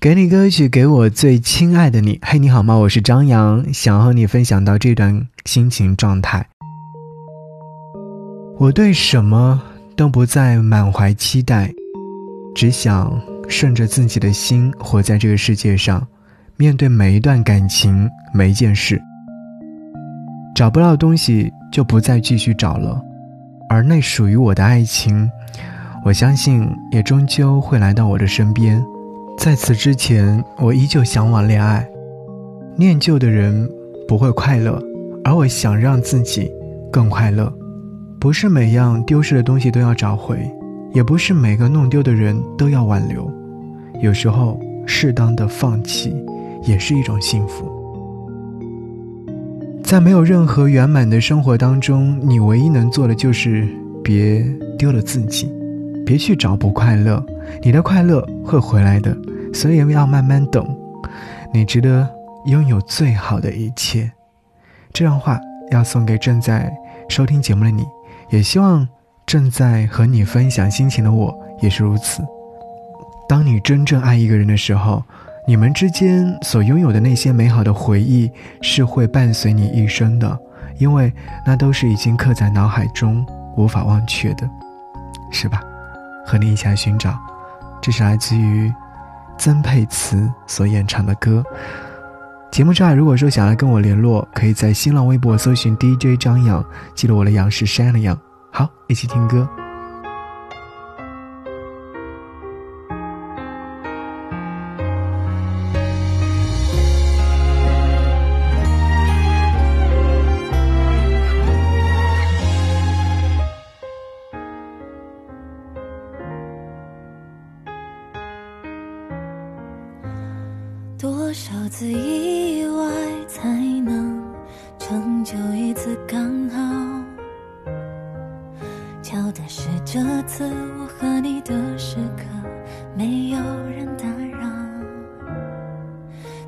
给你歌曲，给我最亲爱的你。嘿，你好吗？我是张扬，想和你分享到这段心情状态。我对什么都不再满怀期待，只想顺着自己的心活在这个世界上，面对每一段感情，每一件事。找不到东西，就不再继续找了。而那属于我的爱情，我相信也终究会来到我的身边。在此之前，我依旧向往恋爱。念旧的人不会快乐，而我想让自己更快乐。不是每样丢失的东西都要找回，也不是每个弄丢的人都要挽留。有时候，适当的放弃也是一种幸福。在没有任何圆满的生活当中，你唯一能做的就是别丢了自己，别去找不快乐，你的快乐会回来的。所以要慢慢等，你值得拥有最好的一切。这段话要送给正在收听节目的你，也希望正在和你分享心情的我也是如此。当你真正爱一个人的时候，你们之间所拥有的那些美好的回忆是会伴随你一生的，因为那都是已经刻在脑海中无法忘却的，是吧？和你一起来寻找，这是来自于。曾沛慈所演唱的歌。节目之外，如果说想要跟我联络，可以在新浪微博搜寻 DJ 张扬，记录我的阳是山的阳。好，一起听歌。次意外才能成就一次刚好？巧的是这次我和你的时刻没有人打扰，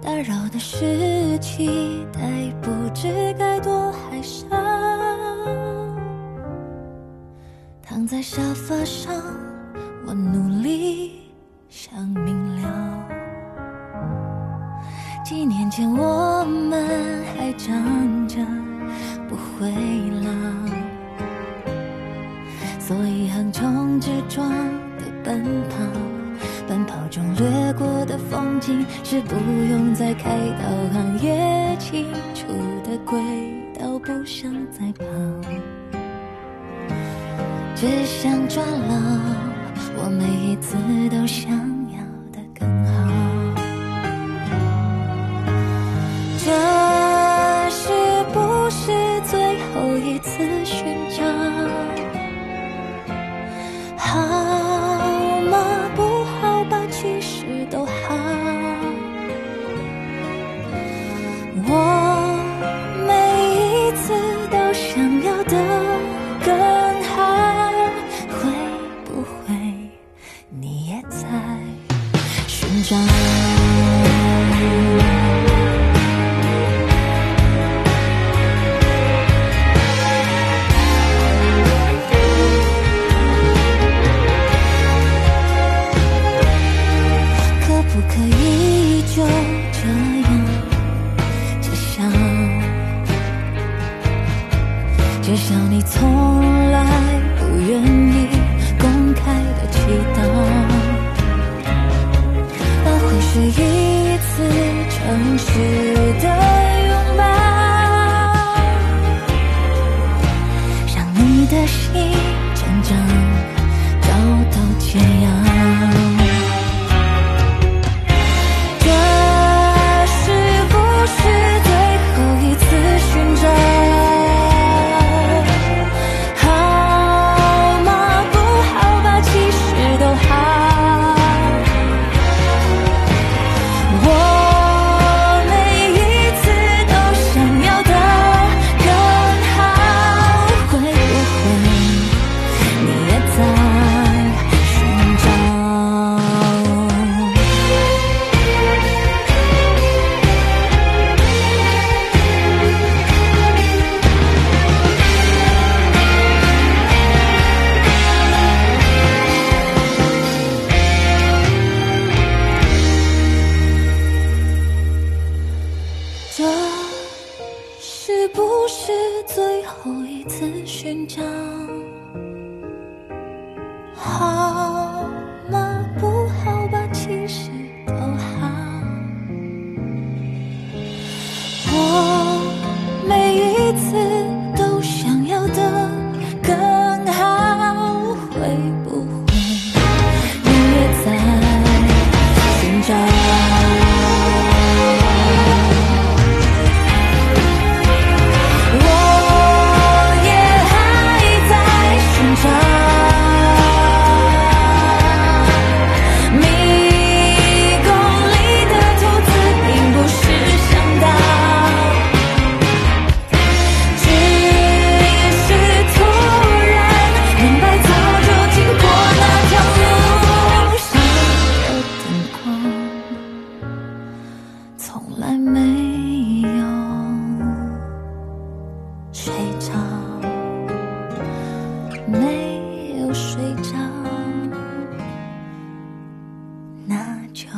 打扰的是期待不知该多还少。躺在沙发上，我努力想明了。几年前我们还长着不会老，所以横冲直撞的奔跑，奔跑中掠过的风景是不用再开导航也清楚的轨道，不想再跑，只想抓牢我每一次都想。又一次寻找。好吗？不好吧其实都好。寻找从来没有睡着没有睡着那就